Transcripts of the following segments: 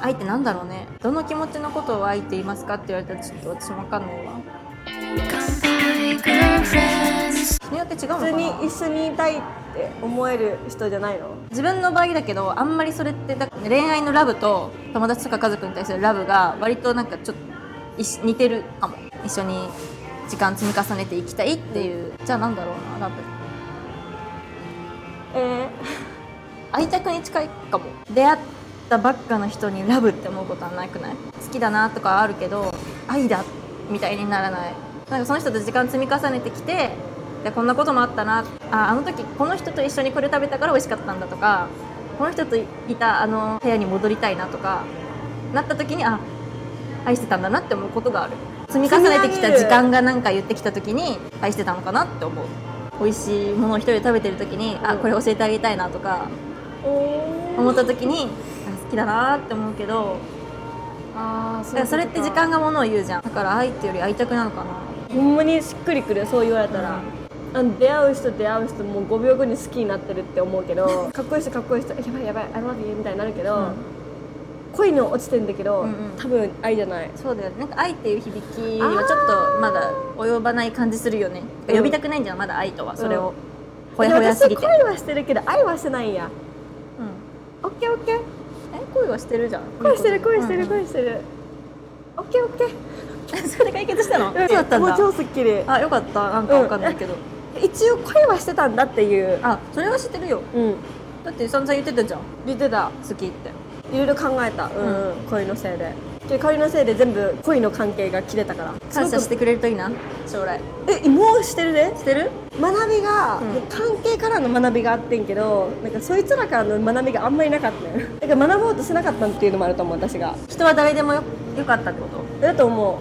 愛ってなんだろうね。どの気持ちのことを愛って言いますかって言われたらちょっと私も分かんないわ。人によって違うのか普通にな一緒にいたいって思える人じゃないの？自分の場合だけどあんまりそれってだ恋愛のラブと友達とか家族に対するラブが割となんかちょっと似てるかも。一緒に時間積み重ねていきたいっていう。じゃあなんだろうなラブ。え愛着に近いかも。出会ったばっかの人にラブって思うことはなくない？好きだなとかはあるけど愛だみたいにならない。なんかその人と時間積み重ねてきてでこんなこともあったな。ああの時この人と一緒にこれ食べたから美味しかったんだとかこの人といたあの部屋に戻りたいなとかなった時にあ愛してたんだなって思うことがある。積み重ねてきた時間がなんか言ってきた時に愛してたのかなって思う。美味しいものを一人で食べてる時にあこれ教えてあげたいなとか思った時にきだなって思うけどあだか。らそれって時間がものを言うじゃん。だから愛ってより愛着なのかな。ほんまにしっくりくるそう言われたら、あの出会う人出会う人もう5秒後に好きになってるって思うけど かっこいい人かっこいい人やばいやばい I love you みたいになるけど、うん。恋に落ちてんだけど、うんうん。多分愛じゃない。そうだよね。なんか愛っていう響きはちょっとまだ及ばない感じするよね。うん。呼びたくないんじゃんまだ愛とはそれを。うほやほやすぎて。私恋はしてるけど愛はしてないんや。うん。オッケーオッケーえ恋はしてるじゃん。恋してる恋してるうん恋してる、オッケーオッケー。う んそれで解決したの？そうだったんもうだ超すっきり。あよかった。なんかわかんないけど、一応恋はしてたんだっていう。あそれは知ってるよ。うん。だって散々言ってたじゃん。言ってた。好きっていろいろ考えた、うんうん、恋のせいで。で恋のせいで全部恋の関係が切れたから。感謝してくれるといいな将来。えもうしてるね。してる？学びが、うん。関係からの学びがあってんけどなんかそいつらからの学びがあんまりなかったねだ から学ぼうとしなかったっていうのもあると思う私が。人は誰でもよよかったってこと？だと思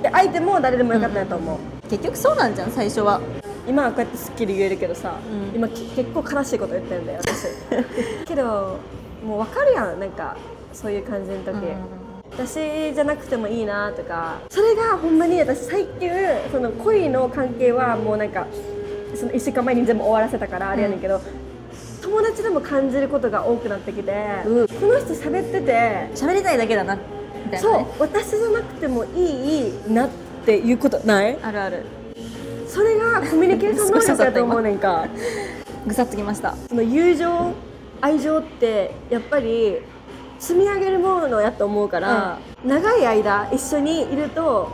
う。で相手も誰でもよかったと思う、結局そうなんじゃん最初は。今はこうやってすっきり言えるけどさ、うん。今き結構悲しいこと言ってるんだよ私。けどもう分かるやんなんかそういう感じの時、私じゃなくてもいいなとか。それがほんまに私最近その恋の関係はもうなんかその1週間前に全部終わらせたからあれやねんけど、友達でも感じることが多くなってきて、うん。この人喋ってて喋りたいだけだなみたいな、そうね、私じゃなくてもいいなっていうことない？あるある。それがコミュニケーション能力だと思うねんか。ぐさっときました。その友情愛情ってやっぱり積み上げるものやと思うから、長い間一緒にいると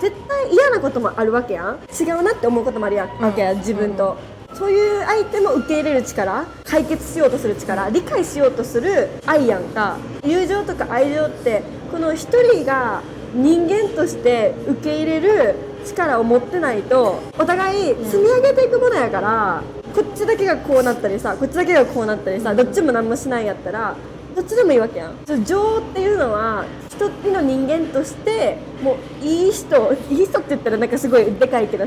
絶対嫌なこともあるわけやん。違うなって思うこともあるやん、うん。わけや自分と、そういう相手も受け入れる力解決しようとする力理解しようとする愛やんか。友情とか愛情ってこの一人が人間として受け入れる力を持ってないとお互い積み上げていくものやから、こっちだけがこうなったりさこっちだけがこうなったりさどっちも何もしないやったらどっちでもいいわけやん。情っていうのは一人の人間としてもういい人いい人って言ったらなんかすごいでかいけどさ